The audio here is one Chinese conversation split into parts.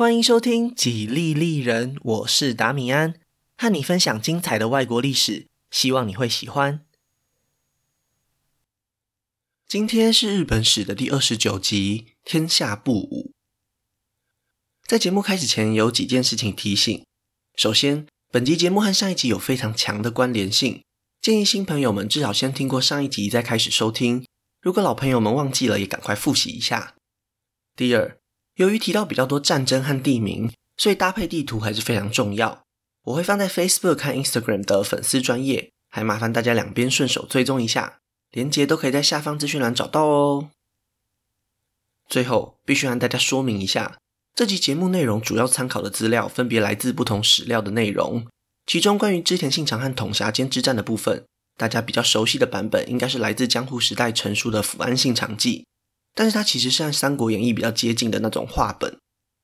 欢迎收听《几利利人》，我是达米安，和你分享精彩的外国历史，希望你会喜欢。今天是日本史的第二十九集，天下布武。在节目开始前，有几件事情提醒。首先，本集节目和上一集有非常强的关联性，建议新朋友们至少先听过上一集再开始收听。如果老朋友们忘记了，也赶快复习一下。第二，由于提到比较多战争和地名，所以搭配地图还是非常重要。我会放在 Facebook 和 Instagram 的粉丝专页，还麻烦大家两边顺手追踪一下。连接都可以在下方资讯栏找到哦。最后，必须和大家说明一下，这集节目内容主要参考的资料分别来自不同史料的内容。其中关于织田信长和桶狭间之战的部分，大家比较熟悉的版本应该是来自江户时代成书的《抚安信长记》，但是它其实是和《三国演义》比较接近的那种话本，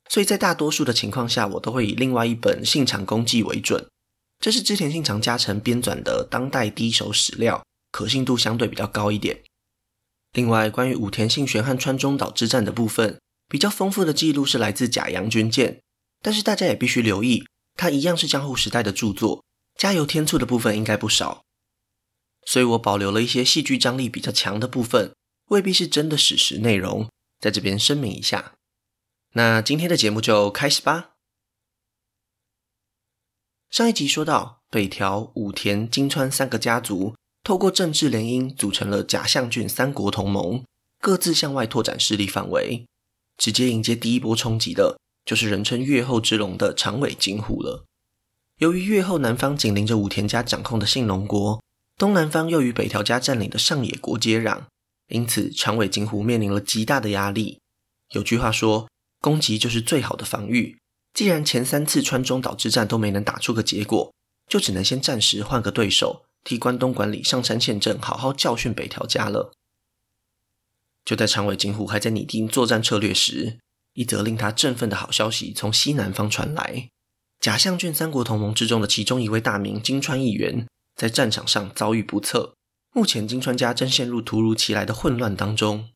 所以在大多数的情况下，我都会以另外一本《信长公记》为准。这是织田信长家臣编纂的当代第一手史料。可信度相对比较高一点。另外，关于武田信玄和川中岛之战的部分，比较丰富的记录是来自甲阳军舰，但是大家也必须留意，它一样是江户时代的著作，加油添醋的部分应该不少。所以我保留了一些戏剧张力比较强的部分，未必是真的史实内容，在这边声明一下。那今天的节目就开始吧。上一集说到，北条、武田、金川三个家族。透过政治联姻，组成了甲相郡三国同盟，各自向外拓展势力范围。直接迎接第一波冲击的，就是人称越后之龙的长尾金虎了。由于越后南方紧邻着武田家掌控的信浓国，东南方又与北条家占领的上野国接壤，因此长尾金虎面临了极大的压力。有句话说，攻击就是最好的防御。既然前三次川中岛之战都没能打出个结果，就只能先暂时换个对手。替关东管理上杉宪政好好教训北条家了。就在长尾金虎还在拟定作战策略时，一则令他振奋的好消息从西南方传来：假相郡三国同盟之中的其中一位大名金川议员，在战场上遭遇不测。目前金川家正陷入突如其来的混乱当中。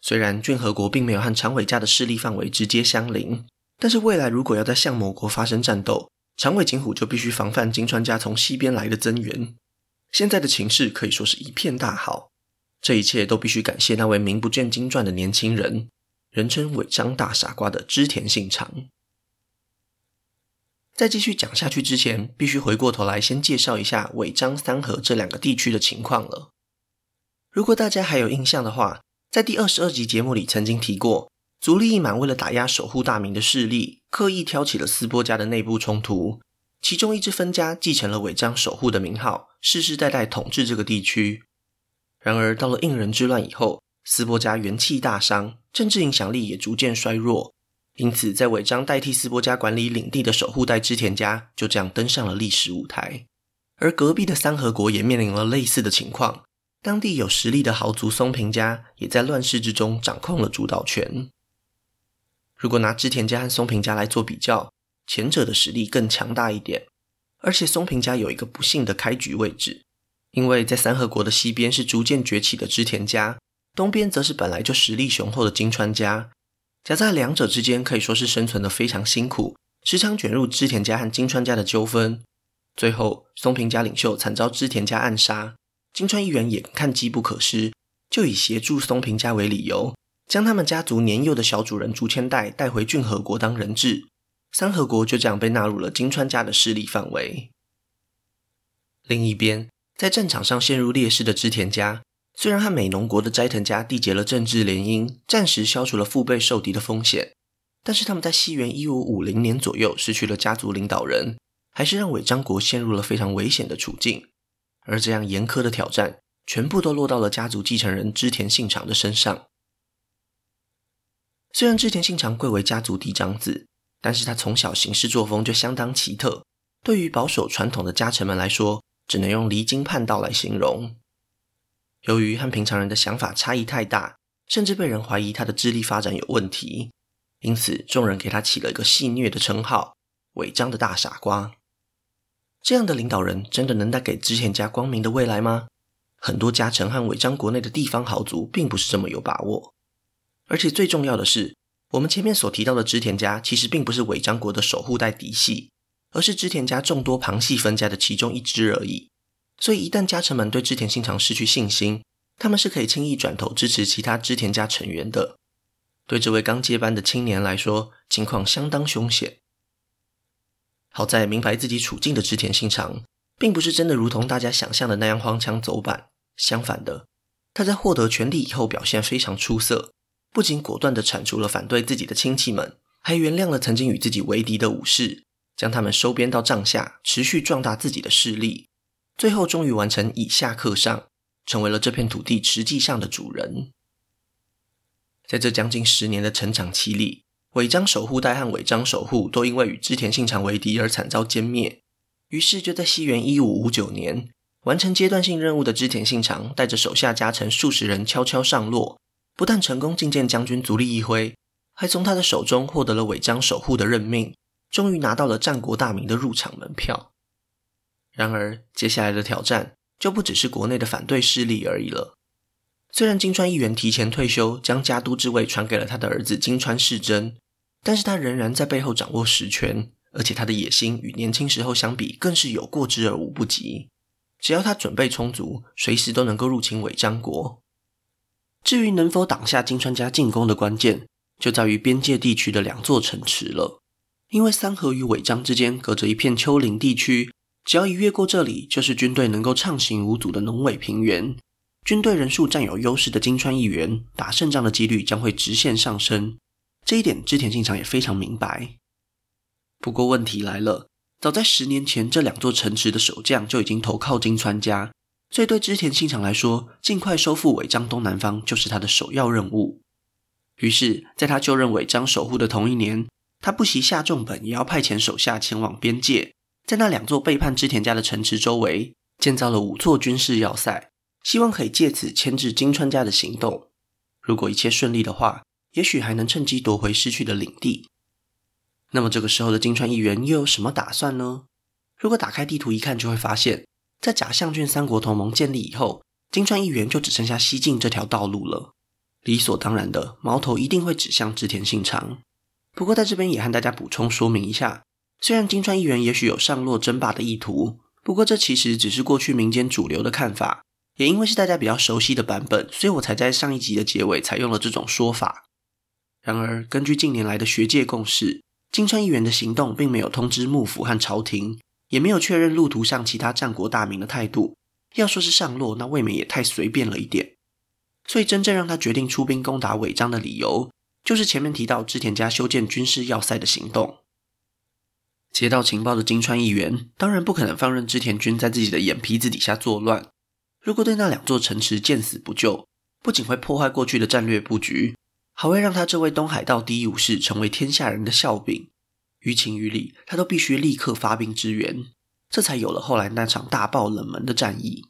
虽然骏河国并没有和长尾家的势力范围直接相邻，但是未来如果要在相某国发生战斗，长尾景虎就必须防范金川家从西边来的增援。现在的情势可以说是一片大好，这一切都必须感谢那位名不见经传的年轻人，人称尾张大傻瓜的织田信长。在继续讲下去之前，必须回过头来先介绍一下尾张三河这两个地区的情况了。如果大家还有印象的话，在第二十二集节目里曾经提过。足利义满为了打压守护大名的势力，刻意挑起了斯波家的内部冲突。其中一支分家继承了尾张守护的名号，世世代代统治这个地区。然而到了应仁之乱以后，斯波家元气大伤，政治影响力也逐渐衰弱。因此，在尾张代替斯波家管理领地的守护代织田家就这样登上了历史舞台。而隔壁的三河国也面临了类似的情况，当地有实力的豪族松平家也在乱世之中掌控了主导权。如果拿织田家和松平家来做比较，前者的实力更强大一点，而且松平家有一个不幸的开局位置，因为在三河国的西边是逐渐崛起的织田家，东边则是本来就实力雄厚的金川家，夹在两者之间可以说是生存的非常辛苦，时常卷入织田家和金川家的纠纷。最后，松平家领袖惨遭织田家暗杀，金川议员眼看机不可失，就以协助松平家为理由。将他们家族年幼的小主人竹千代带回骏河国当人质，三河国就这样被纳入了金川家的势力范围。另一边，在战场上陷入劣势的织田家，虽然和美浓国的斋藤家缔结了政治联姻，暂时消除了腹背受敌的风险，但是他们在西元一五五零年左右失去了家族领导人，还是让尾张国陷入了非常危险的处境。而这样严苛的挑战，全部都落到了家族继承人织田信长的身上。虽然织田信长贵为家族嫡长子，但是他从小行事作风就相当奇特。对于保守传统的家臣们来说，只能用离经叛道来形容。由于和平常人的想法差异太大，甚至被人怀疑他的智力发展有问题，因此众人给他起了一个戏谑的称号——尾张的大傻瓜。这样的领导人真的能带给织田家光明的未来吗？很多家臣和尾张国内的地方豪族并不是这么有把握。而且最重要的是，我们前面所提到的织田家其实并不是尾张国的守护代嫡系，而是织田家众多旁系分家的其中一支而已。所以，一旦家臣们对织田信长失去信心，他们是可以轻易转头支持其他织田家成员的。对这位刚接班的青年来说，情况相当凶险。好在明白自己处境的织田信长，并不是真的如同大家想象的那样荒腔走板。相反的，他在获得权力以后表现非常出色，不仅果断地铲除了反对自己的亲戚们，还原谅了曾经与自己为敌的武士，将他们收编到帐下，持续壮大自己的势力。最后，终于完成以下克上，成为了这片土地实际上的主人。在这将近十年的成长期里，尾张守护代和尾张守护都因为与织田信长为敌而惨遭歼灭。于是，就在西元一五五九年，完成阶段性任务的织田信长带着手下家臣数十人悄悄上洛，不但成功觐见将军足利义辉，还从他的手中获得了尾张守护的任命，终于拿到了战国大名的入场门票。然而，接下来的挑战就不只是国内的反对势力而已了。虽然金川议员提前退休，将家督之位传给了他的儿子金川世真，但是他仍然在背后掌握实权，而且他的野心与年轻时候相比，更是有过之而无不及。只要他准备充足，随时都能够入侵尾张国。至于能否挡下金川家进攻的关键，就在于边界地区的两座城池了。因为三河与尾张之间隔着一片丘陵地区。只要一越过这里，就是军队能够畅行无阻的农委平原。军队人数占有优势的金川议员，打胜仗的几率将会直线上升。这一点织田信长也非常明白。不过问题来了，早在十年前，这两座城池的守将就已经投靠金川家，所以对织田信长来说，尽快收复尾张东南方就是他的首要任务。于是，在他就任尾张守护的同一年，他不惜下重本，也要派遣手下前往边界。在那两座背叛织田家的城池周围建造了五座军事要塞，希望可以借此牵制金川家的行动。如果一切顺利的话，也许还能趁机夺回失去的领地。那么这个时候的金川议员又有什么打算呢？如果打开地图一看，就会发现，在假相郡三国同盟建立以后，金川议员就只剩下西进这条道路了。理所当然的，矛头一定会指向织田信长。不过在这边也和大家补充说明一下。虽然金川议员也许有上洛争霸的意图，不过这其实只是过去民间主流的看法。也因为是大家比较熟悉的版本，所以我才在上一集的结尾采用了这种说法。然而，根据近年来的学界共识，金川议员的行动并没有通知幕府和朝廷，也没有确认路途上其他战国大名的态度。要说是上洛，那未免也太随便了一点。所以，真正让他决定出兵攻打尾张的理由，就是前面提到织田家修建军事要塞的行动。接到情报的金川议员当然不可能放任织田军在自己的眼皮子底下作乱。如果对那两座城池见死不救，不仅会破坏过去的战略布局，还会让他这位东海道第一武士成为天下人的笑柄。于情于理，他都必须立刻发兵支援，这才有了后来那场大爆冷门的战役。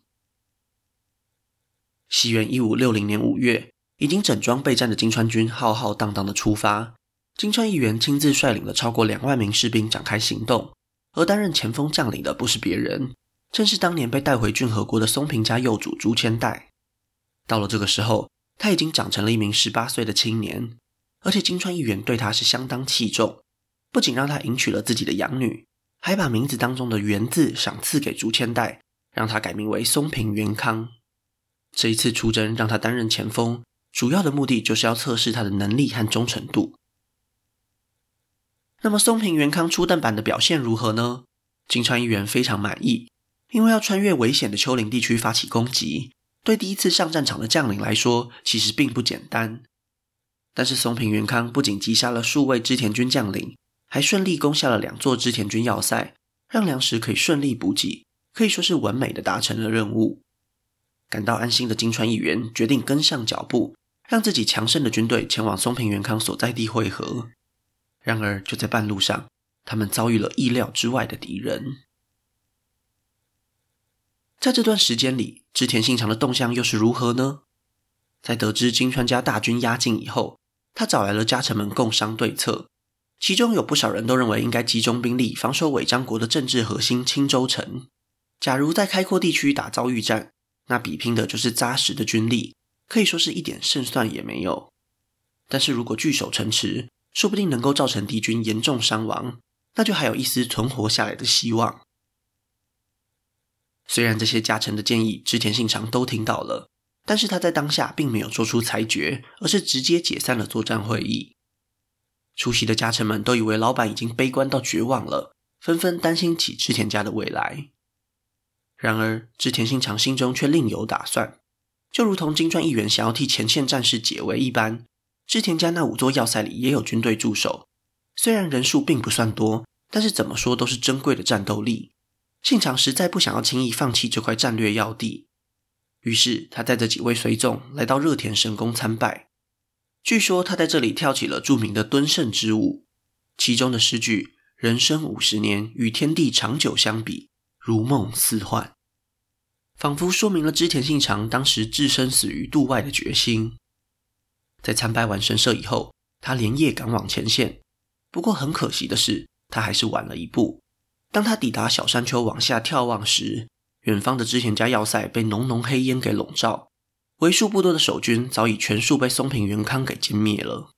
西元一五六零年五月，已经整装备战的金川军浩浩荡荡的出发。金川议员亲自率领了超过两万名士兵展开行动，而担任前锋将领的不是别人，正是当年被带回骏河国的松平家幼主竹千代。到了这个时候，他已经长成了一名十八岁的青年，而且金川议员对他是相当器重，不仅让他迎娶了自己的养女，还把名字当中的“元”字赏赐给竹千代，让他改名为松平元康。这一次出征让他担任前锋，主要的目的就是要测试他的能力和忠诚度。那么松平元康初登板的表现如何呢？金川议员非常满意，因为要穿越危险的丘陵地区发起攻击，对第一次上战场的将领来说，其实并不简单。但是松平元康不仅击杀了数位织田军将领，还顺利攻下了两座织田军要塞，让粮食可以顺利补给，可以说是完美的达成了任务。感到安心的金川议员决定跟上脚步，让自己强盛的军队前往松平元康所在地会合。然而，就在半路上，他们遭遇了意料之外的敌人。在这段时间里，织田信长的动向又是如何呢？在得知金川家大军压境以后，他找来了家臣们共商对策。其中有不少人都认为应该集中兵力防守尾张国的政治核心青州城。假如在开阔地区打遭遇战，那比拼的就是扎实的军力，可以说是一点胜算也没有。但是如果据守城池，说不定能够造成敌军严重伤亡，那就还有一丝存活下来的希望。虽然这些家臣的建议织田信长都听到了，但是他在当下并没有做出裁决，而是直接解散了作战会议。出席的家臣们都以为老板已经悲观到绝望了，纷纷担心起织田家的未来。然而，织田信长心中却另有打算，就如同金川议员想要替前线战士解围一般。织田家那五座要塞里也有军队驻守，虽然人数并不算多，但是怎么说都是珍贵的战斗力。信长实在不想要轻易放弃这块战略要地，于是他带着几位随从来到热田神宫参拜。据说他在这里跳起了著名的敦盛之舞，其中的诗句“人生五十年，与天地长久相比，如梦似幻”，仿佛说明了织田信长当时置生死于度外的决心。在参拜完神社以后，他连夜赶往前线。不过很可惜的是，他还是晚了一步。当他抵达小山丘往下眺望时，远方的织田家要塞被浓浓黑烟给笼罩，为数不多的守军早已全数被松平元康给歼灭了。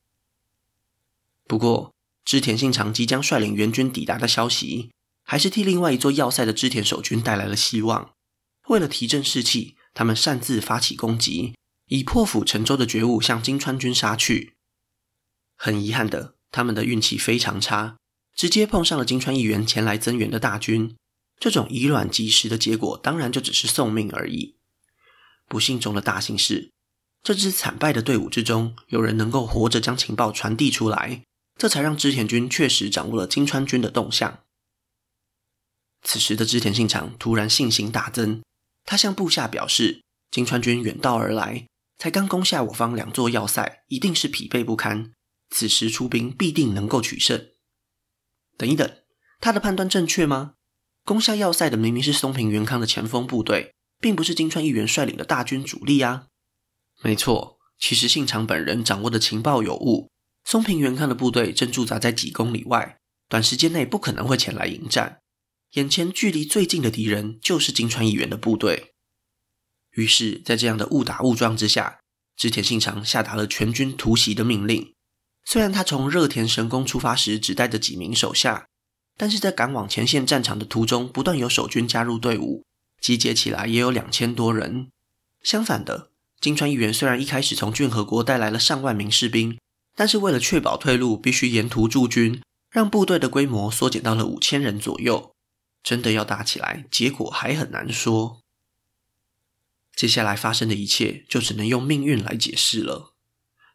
不过，织田信长即将率领援军抵达的消息，还是替另外一座要塞的织田守军带来了希望。为了提振士气，他们擅自发起攻击，以破釜沉舟的觉悟向金川军杀去。很遗憾的，他们的运气非常差。直接碰上了金川义元前来增援的大军，这种以卵击石的结果，当然就只是送命而已。不幸中的大幸是，这支惨败的队伍之中，有人能够活着将情报传递出来，这才让织田军确实掌握了金川军的动向。此时的织田信长突然信心大增，他向部下表示，金川军远道而来，才刚攻下我方两座要塞，一定是疲惫不堪，此时出兵必定能够取胜。等一等，他的判断正确吗？攻下要塞的明明是松平元康的前锋部队，并不是金川义元率领的大军主力啊！没错，其实信长本人掌握的情报有误，松平元康的部队正驻扎在几公里外，短时间内不可能会前来迎战。眼前距离最近的敌人就是金川义元的部队。于是，在这样的误打误撞之下，织田信长下达了全军突袭的命令。虽然他从热田神宫出发时只带着几名手下，但是在赶往前线战场的途中，不断有守军加入队伍，集结起来也有两千多人。相反的，金川义元虽然一开始从骏河国带来了上万名士兵，但是为了确保退路，必须沿途驻军，让部队的规模缩减到了五千人左右。真的要打起来，结果还很难说。接下来发生的一切，就只能用命运来解释了。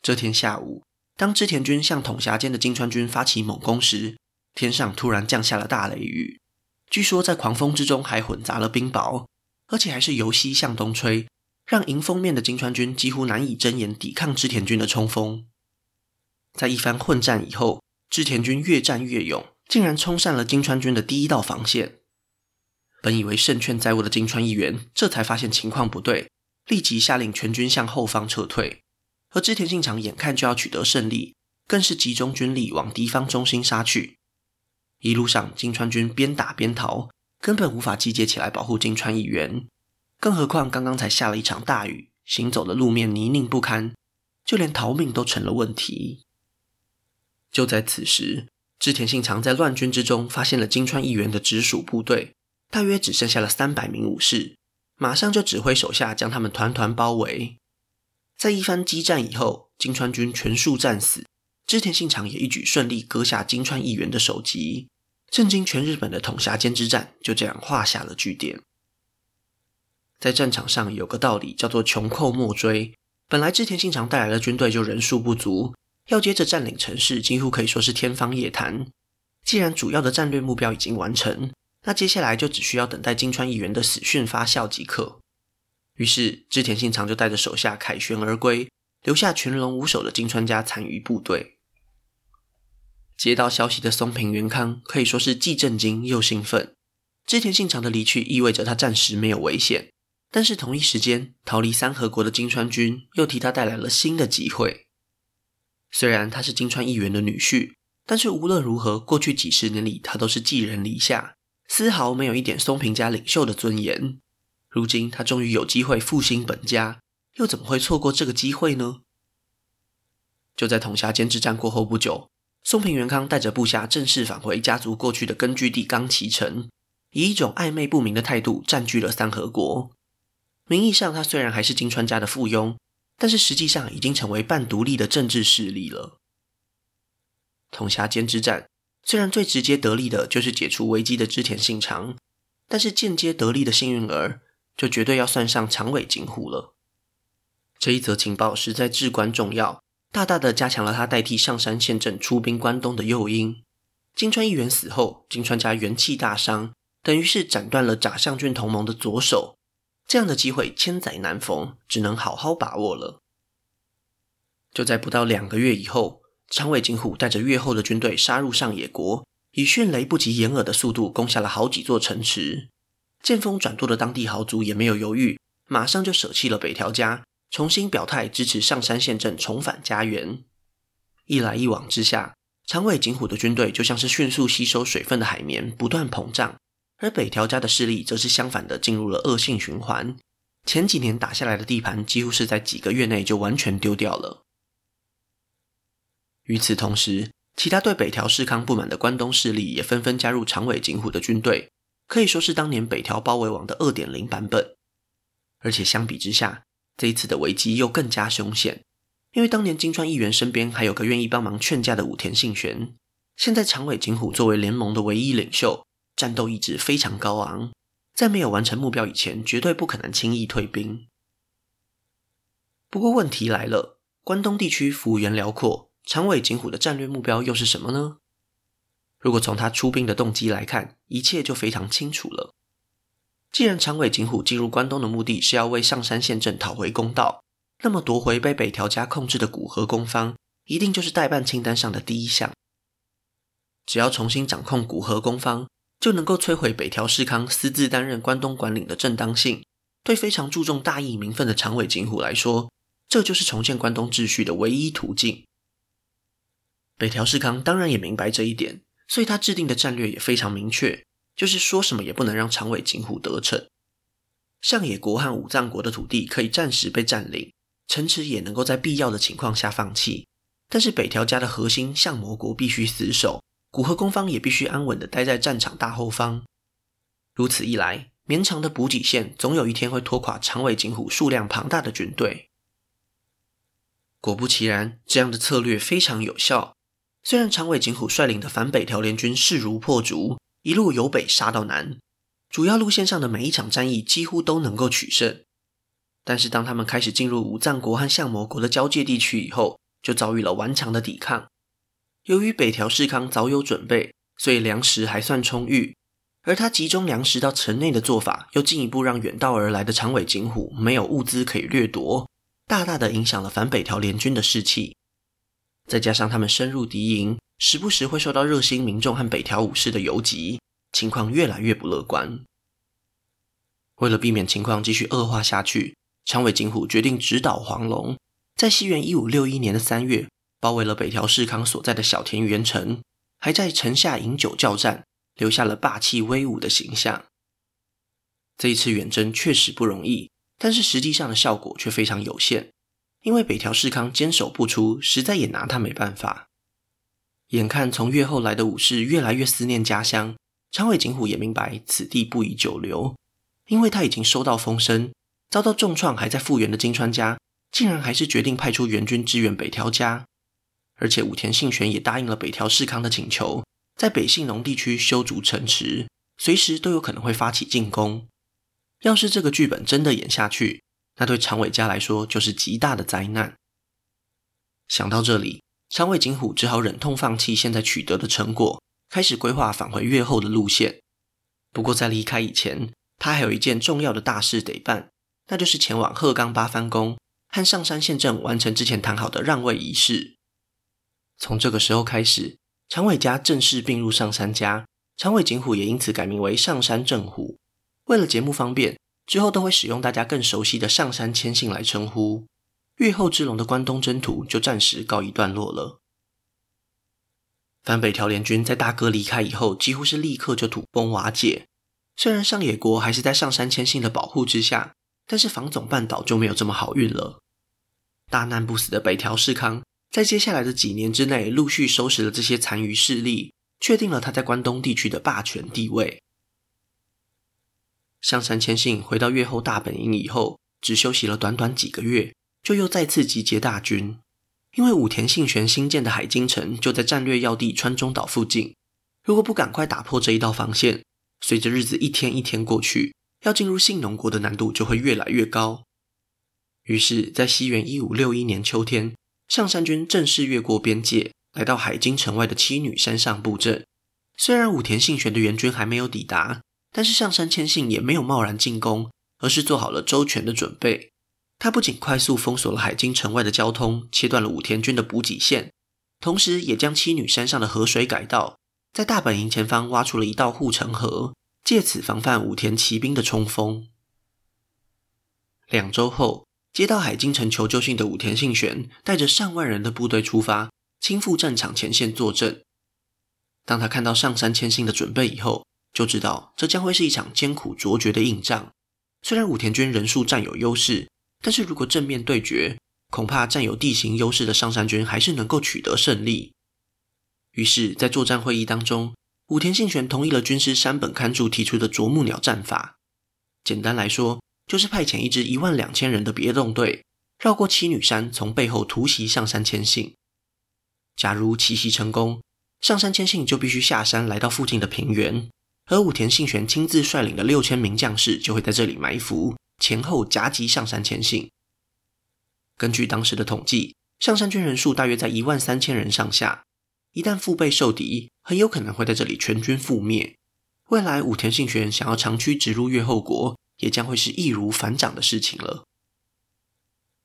这天下午。当织田军向统辖间的金川军发起猛攻时，天上突然降下了大雷雨。据说在狂风之中还混杂了冰雹，而且还是由西向东吹，让迎风面的金川军几乎难以睁眼抵抗织田军的冲锋。在一番混战以后，织田军越战越勇，竟然冲上了金川军的第一道防线。本以为胜券在握的金川议员，这才发现情况不对，立即下令全军向后方撤退。而织田信长眼看就要取得胜利，更是集中军力往敌方中心杀去。一路上，金川军边打边逃，根本无法集结起来保护金川议员。更何况刚刚才下了一场大雨，行走的路面泥泞不堪，就连逃命都成了问题。就在此时，织田信长在乱军之中发现了金川议员的直属部队，大约只剩下了三百名武士，马上就指挥手下将他们团团包围。在一番激战以后，金川军全数战死，织田信长也一举顺利割下金川义元的首级，震惊全日本的统辖间之战就这样画下了句点。在战场上有个道理叫做“穷寇莫追”，本来织田信长带来的军队就人数不足，要接着占领城市几乎可以说是天方夜谭。既然主要的战略目标已经完成，那接下来就只需要等待金川议员的死讯发酵即可。于是，织田信长就带着手下凯旋而归，留下群龙无首的金川家残余部队。接到消息的松平元康可以说是既震惊又兴奋。织田信长的离去意味着他暂时没有危险，但是同一时间，逃离三河国的金川军又替他带来了新的机会。虽然他是金川议员的女婿，但是无论如何，过去几十年里他都是寄人篱下，丝毫没有一点松平家领袖的尊严。如今他终于有机会复兴本家，又怎么会错过这个机会呢？就在统辖间之战过后不久，松平元康带着部下正式返回家族过去的根据地冈崎城，以一种暧昧不明的态度占据了三河国。名义上，他虽然还是金川家的附庸，但是实际上已经成为半独立的政治势力了。统辖间之战虽然最直接得利的就是解除危机的织田信长，但是间接得利的幸运儿就绝对要算上长尾景虎了。这一则情报实在至关重要。大大的加强了他代替上杉宪政出兵关东的诱因。金川议员死后，金川家元气大伤，等于是斩断了长相郡同盟的左手。这样的机会千载难逢，只能好好把握了。就在不到两个月以后，长尾景虎带着越后的军队杀入上野国，以迅雷不及掩耳的速度攻下了好几座城池。见风转舵的当地豪族也没有犹豫，马上就舍弃了北条家。重新表态支持上杉宪政重返家园，一来一往之下，长尾景虎的军队就像是迅速吸收水分的海绵，不断膨胀；而北条家的势力则是相反的，进入了恶性循环。前几年打下来的地盘，几乎是在几个月内就完全丢掉了。与此同时，其他对北条氏康不满的关东势力也纷纷加入长尾景虎的军队，可以说是当年北条包围网的二点零版本。而且相比之下，这一次的危机又更加凶险，因为当年金川议员身边还有个愿意帮忙劝架的武田信玄，现在长尾景虎作为联盟的唯一领袖，战斗意志非常高昂，在没有完成目标以前，绝对不可能轻易退兵。不过问题来了，关东地区幅员辽阔，长尾景虎的战略目标又是什么呢？如果从他出兵的动机来看，一切就非常清楚了。既然长尾景虎进入关东的目的是要为上山宪政讨回公道，那么夺回被北条家控制的古河公方，一定就是代办清单上的第一项。只要重新掌控古河公方，就能够摧毁北条氏康私自担任关东管领的正当性。对非常注重大义名分的长尾景虎来说，这就是重建关东秩序的唯一途径。北条氏康当然也明白这一点，所以他制定的战略也非常明确。就是说什么也不能让长尾景虎得逞。上野国和武藏国的土地可以暂时被占领，城池也能够在必要的情况下放弃。但是北条家的核心相模国必须死守，古河攻方也必须安稳地待在战场大后方。如此一来，绵长的补给线总有一天会拖垮长尾景虎数量庞大的军队。果不其然，这样的策略非常有效。虽然长尾景虎率领的反北条联军势如破竹。一路由北杀到南，主要路线上的每一场战役几乎都能够取胜。但是当他们开始进入武藏国和相模国的交界地区以后，就遭遇了顽强的抵抗。由于北条氏康早有准备，所以粮食还算充裕。而他集中粮食到城内的做法，又进一步让远道而来的长尾景虎没有物资可以掠夺，大大的影响了反北条联军的士气。再加上他们深入敌营。时不时会受到热心民众和北条武士的游击，情况越来越不乐观。为了避免情况继续恶化下去，长尾景虎决定直捣黄龙，在西元一五六一年的三月，包围了北条氏康所在的小田原城，还在城下饮酒叫战，留下了霸气威武的形象。这一次远征确实不容易，但是实际上的效果却非常有限，因为北条氏康坚守不出，实在也拿他没办法。眼看从越后来的武士越来越思念家乡，长尾景虎也明白此地不宜久留，因为他已经收到风声，遭到重创还在复原的金川家，竟然还是决定派出援军支援北条家，而且武田信玄也答应了北条氏康的请求，在北信浓地区修筑城池，随时都有可能会发起进攻。要是这个剧本真的演下去，那对长尾家来说就是极大的灾难。想到这里。长尾景虎只好忍痛放弃现在取得的成果，开始规划返回越后的路线。不过在离开以前，他还有一件重要的大事得办，那就是前往鹤冈八幡宫和上山宪政完成之前谈好的让位仪式。从这个时候开始，长尾家正式并入上杉家，长尾景虎也因此改名为上杉正虎。为了节目方便，之后都会使用大家更熟悉的上杉谦信来称呼。越后之龙的关东征途就暂时告一段落了。反北条联军在大哥离开以后，几乎是立刻就土崩瓦解。虽然上野国还是在上杉谦信的保护之下，但是房总半岛就没有这么好运了。大难不死的北条氏康在接下来的几年之内，陆续收拾了这些残余势力，确定了他在关东地区的霸权地位。上杉谦信回到越后大本营以后，只休息了短短几个月，就又再次集结大军。因为武田信玄新建的海津城就在战略要地川中岛附近，如果不赶快打破这一道防线，随着日子一天一天过去，要进入信浓国的难度就会越来越高。于是，在西元一五六一年秋天，上杉军正式越过边界，来到海津城外的七女山上布阵。虽然武田信玄的援军还没有抵达，但是上杉谦信也没有贸然进攻，而是做好了周全的准备。他不仅快速封锁了海津城外的交通，切断了武田军的补给线，同时也将七女山上的河水改道，在大本营前方挖出了一道护城河，借此防范武田骑兵的冲锋。两周后，接到海津城求救信的武田信玄带着上万人的部队出发，亲赴战场前线坐镇。当他看到上杉谦信的准备以后，就知道这将会是一场艰苦卓绝的硬仗。虽然武田军人数占有优势，但是如果正面对决，恐怕占有地形优势的上杉军还是能够取得胜利。于是，在作战会议当中，武田信玄同意了军师山本勘助提出的啄木鸟战法。简单来说，就是派遣一支一万两千人的别动队，绕过七女山，从背后突袭上杉谦信。假如奇袭成功，上杉谦信就必须下山来到附近的平原，而武田信玄亲自率领的六千名将士就会在这里埋伏。前后夹击上杉谦信。根据当时的统计，上杉军人数大约在一万三千人上下。一旦腹背受敌，很有可能会在这里全军覆灭。未来武田信玄想要长驱直入越后国，也将会是易如反掌的事情了。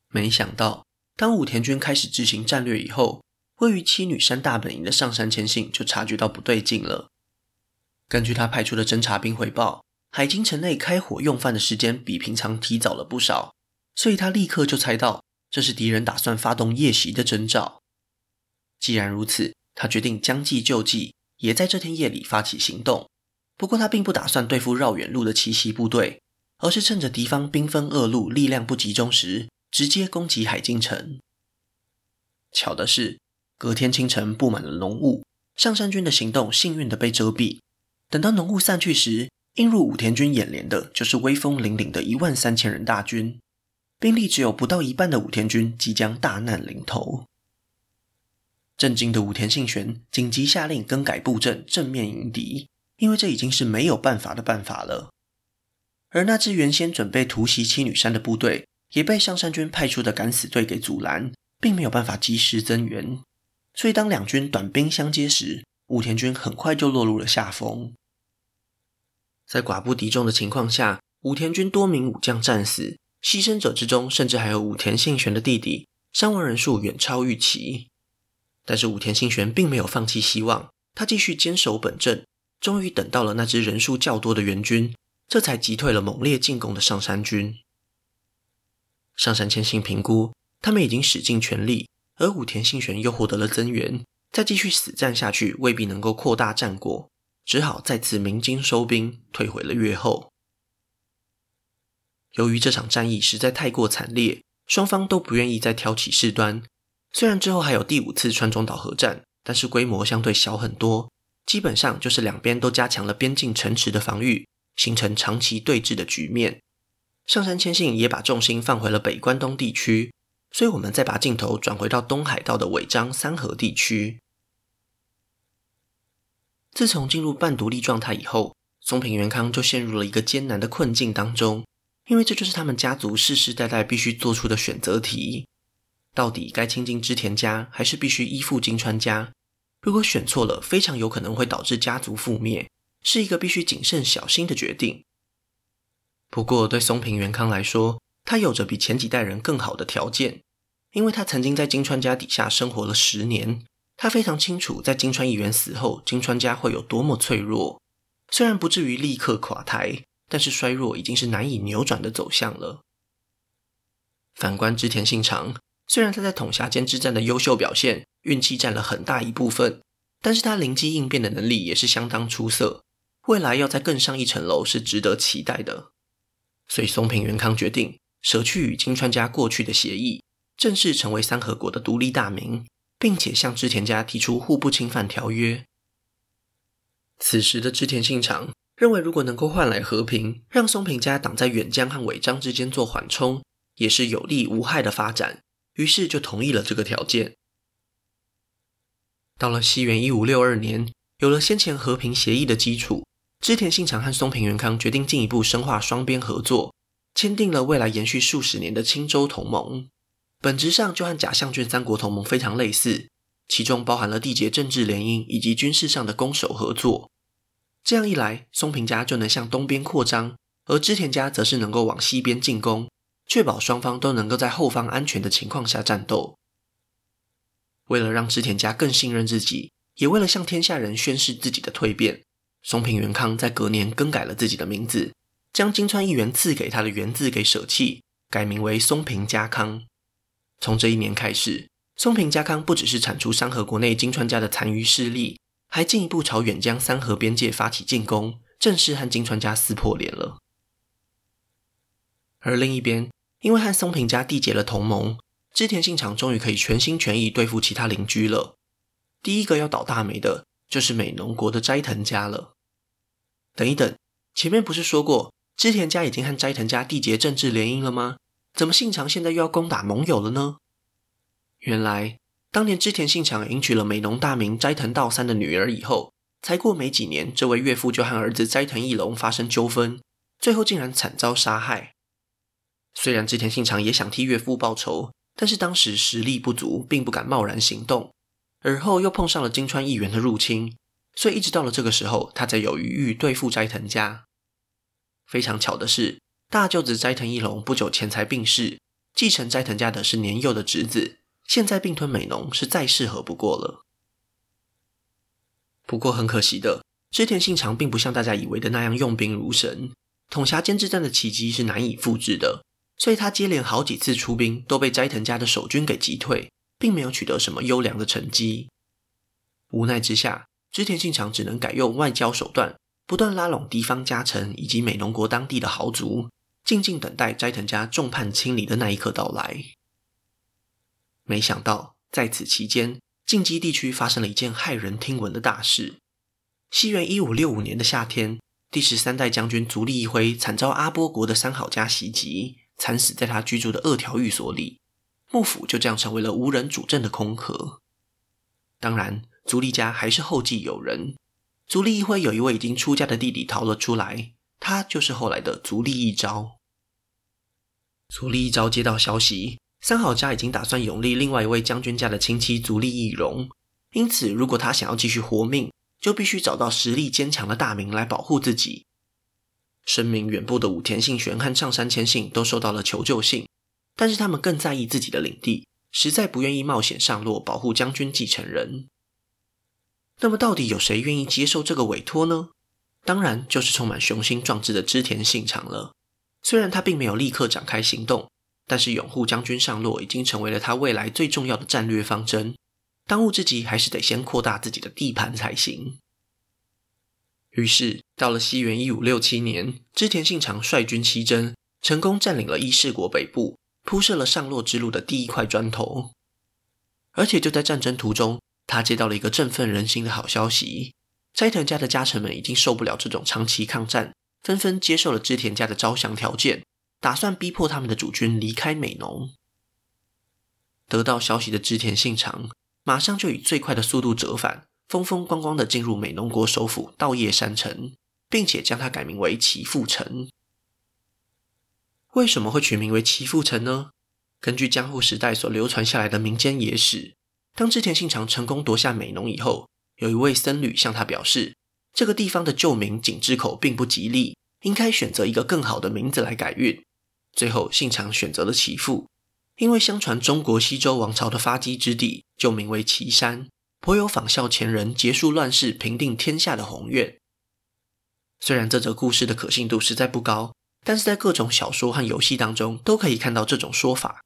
没想到，当武田军开始执行战略以后，位于七女山大本营的上杉谦信就察觉到不对劲了。根据他派出的侦察兵回报。海津城内开火用饭的时间比平常提早了不少，所以他立刻就猜到这是敌人打算发动夜袭的征兆。既然如此，他决定将计就计，也在这天夜里发起行动。不过他并不打算对付绕远路的奇袭部队，而是趁着敌方兵分二路、力量不集中时，直接攻击海津城。巧的是，隔天清晨布满了浓雾，上杉军的行动幸运地被遮蔽。等到浓雾散去时，映入武田军眼帘的就是威风凛凛的一万三千人大军，兵力只有不到一半的武田军即将大难临头。震惊的武田信玄紧急下令更改布阵，正面迎敌，因为这已经是没有办法的办法了。而那支原先准备突袭七女山的部队，也被上杉军派出的敢死队给阻拦，并没有办法及时增援。所以当两军短兵相接时，武田军很快就落入了下风。在寡不敌众的情况下，武田军多名武将战死，牺牲者之中甚至还有武田信玄的弟弟，伤亡人数远超预期。但是武田信玄并没有放弃希望，他继续坚守本阵，终于等到了那支人数较多的援军，这才击退了猛烈进攻的上杉军。上杉谦信评估，他们已经使尽全力，而武田信玄又获得了增援，再继续死战下去，未必能够扩大战果。只好再次鸣金收兵，退回了越后。由于这场战役实在太过惨烈，双方都不愿意再挑起事端。虽然之后还有第五次川中岛合战，但是规模相对小很多，基本上就是两边都加强了边境城池的防御，形成长期对峙的局面。上杉谦信也把重心放回了北关东地区，所以我们再把镜头转回到东海道的尾张三河地区。自从进入半独立状态以后，松平元康就陷入了一个艰难的困境当中，因为这就是他们家族世世代代必须做出的选择题：到底该亲近织田家，还是必须依附金川家？如果选错了，非常有可能会导致家族覆灭，是一个必须谨慎小心的决定。不过，对松平元康来说，他有着比前几代人更好的条件，因为他曾经在金川家底下生活了十年。他非常清楚，在金川议员死后，金川家会有多么脆弱。虽然不至于立刻垮台，但是衰弱已经是难以扭转的走向了。反观织田信长，虽然他在统辖间之战的优秀表现，运气占了很大一部分，但是他灵机应变的能力也是相当出色。未来要再更上一层楼，是值得期待的。所以松平元康决定舍去与金川家过去的协议，正式成为三河国的独立大名。并且向织田家提出互不侵犯条约。此时的织田信长认为，如果能够换来和平，让松平家挡在远江和尾张之间做缓冲，也是有利无害的发展，于是就同意了这个条件。到了西元一五六二年，有了先前和平协议的基础，织田信长和松平元康决定进一步深化双边合作，签订了未来延续数十年的青州同盟。本质上就和假相卷三国同盟非常类似，其中包含了缔结政治联姻以及军事上的攻守合作。这样一来，松平家就能向东边扩张，而织田家则是能够往西边进攻，确保双方都能够在后方安全的情况下战斗。为了让织田家更信任自己，也为了向天下人宣示自己的蜕变，松平元康在隔年更改了自己的名字，将金川义元赐给他的元字给舍弃，改名为松平家康。从这一年开始，松平家康不只是铲除山河国内金川家的残余势力。还进一步朝远江三河边界发起进攻，正式和金川家撕破脸了。而另一边，因为和松平家缔结了同盟，织田信长终于可以全心全意对付其他邻居了。第一个要倒大霉的就是美浓国的斋藤家了。等一等，前面不是说过织田家已经和斋藤家缔结政治联姻了吗？怎么信长现在又要攻打盟友了呢？原来。当年织田信长迎娶了美浓大名斋藤道三的女儿以后，才过没几年，这位岳父就和儿子斋藤义龙发生纠纷，最后竟然惨遭杀害。虽然织田信长也想替岳父报仇，但是当时实力不足，并不敢贸然行动。而后又碰上了金川义元的入侵，所以一直到了这个时候，他才有余裕对付斋藤家。非常巧的是，大舅子斋藤义龙不久前才病逝，继承斋藤家的是年幼的侄子。现在并吞美浓是再适合不过了。不过很可惜的，织田信长并不像大家以为的那样用兵如神，统狭间之战的奇迹是难以复制的，所以他接连好几次出兵都被斋藤家的守军给击退，并没有取得什么优良的成绩。无奈之下，织田信长只能改用外交手段，不断拉拢敌方家臣以及美浓国当地的豪族，静静等待斋藤家众叛亲离的那一刻到来。没想到，在此期间，近畿地区发生了一件骇人听闻的大事。西元一五六五年的夏天，第十三代将军足利义辉惨遭阿波国的三好家袭击，惨死在他居住的二条寓所里，幕府就这样成为了无人主政的空壳。当然，足利家还是后继有人。足利义辉有一位已经出家的弟弟逃了出来，他就是后来的足利义昭。足利义昭接到消息。三好家已经打算拥立另外一位将军家的亲戚足利义荣，因此如果他想要继续活命，就必须找到实力坚强的大名来保护自己。声名远播的武田信玄和上杉谦信都收到了求救信，但是他们更在意自己的领地，实在不愿意冒险上洛保护将军继承人。那么，到底有谁愿意接受这个委托呢？当然就是充满雄心壮志的织田信长了。虽然他并没有立刻展开行动。但是拥护将军上洛已经成为了他未来最重要的战略方针。当务之急还是得先扩大自己的地盘才行。于是，到了西元一五六七年，织田信长率军西征，成功占领了伊势国北部，铺设了上洛之路的第一块砖头。而且就在战争途中，他接到了一个振奋人心的好消息：斋藤家的家臣们已经受不了这种长期抗战，纷纷接受了织田家的招降条件。打算逼迫他们的主君离开美浓。得到消息的织田信长马上就以最快的速度折返，风风光光的进入美浓国首府稻叶山城，并且将它改名为岐阜城。为什么会取名为岐阜城呢？根据江户时代所流传下来的民间野史，当织田信长成功夺下美浓以后，有一位僧侣向他表示，这个地方的旧名井之口并不吉利，应该选择一个更好的名字来改运。最后，信长选择了岐阜，因为相传中国西周王朝的发迹之地就名为岐山，颇有仿效前人结束乱世、平定天下的宏愿。虽然这则故事的可信度实在不高，但是在各种小说和游戏当中都可以看到这种说法。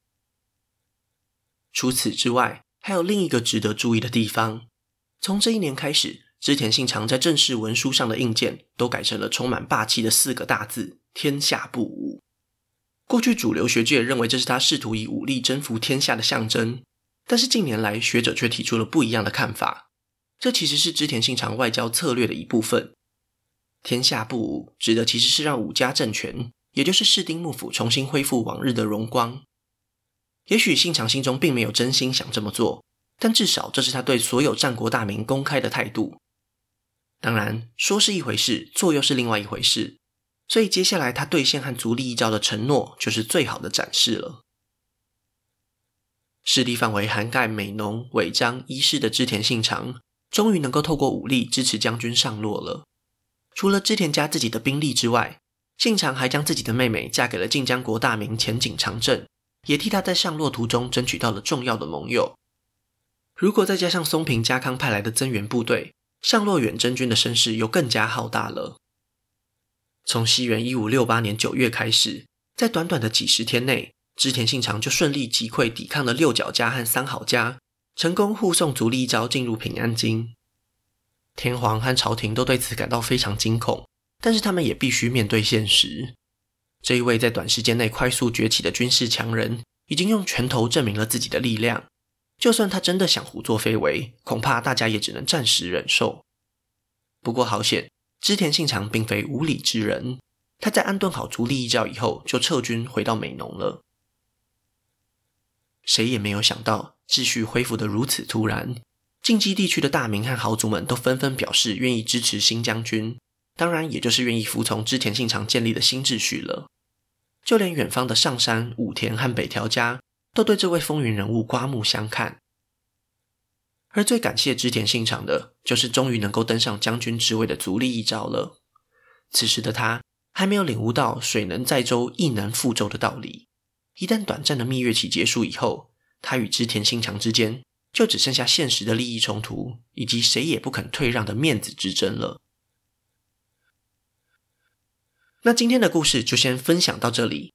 除此之外，还有另一个值得注意的地方：从这一年开始，织田信长在正式文书上的印鉴都改成了充满霸气的四个大字“天下不武”。过去主流学界认为这是他试图以武力征服天下的象征，但是近年来，学者却提出了不一样的看法。这其实是织田信长外交策略的一部分。天下不武，指的其实是让武家政权，也就是室町幕府重新恢复往日的荣光。也许信长心中并没有真心想这么做，但至少这是他对所有战国大名公开的态度。当然，说是一回事，做又是另外一回事。所以接下来他兑现和足利义昭的承诺，就是最好的展示了。势力范围涵盖美浓、尾张、伊势的织田信长，终于能够透过武力支持将军上洛了。除了织田家自己的兵力之外，信长还将自己的妹妹嫁给了近江国大名前井长政，也替他在上洛途中争取到了重要的盟友。如果再加上松平家康派来的增援部队，上洛远征军的声势又更加浩大了。从西元一五六八年九月开始，在短短的几十天内，织田信长就顺利击溃抵抗的六角家和三好家，成功护送足利义昭进入平安京。天皇和朝廷都对此感到非常惊恐，但是他们也必须面对现实。这一位在短时间内快速崛起的军事强人，已经用拳头证明了自己的力量。就算他真的想胡作非为，恐怕大家也只能暂时忍受。不过好险。织田信长并非无礼之人，他在安顿好足利义昭以后，就撤军回到美浓了。谁也没有想到，秩序恢复得如此突然，近畿地区的大名和豪族们都纷纷表示愿意支持新将军，当然也就是愿意服从织田信长建立的新秩序了。就连远方的上山、武田和北条家，都对这位风云人物刮目相看。而最感谢织田信长的，就是终于能够登上将军之位的足利义昭了。此时的他还没有领悟到“水能载舟，亦能覆舟”的道理。一旦短暂的蜜月期结束以后，他与织田信长之间就只剩下现实的利益冲突，以及谁也不肯退让的面子之争了。那今天的故事就先分享到这里，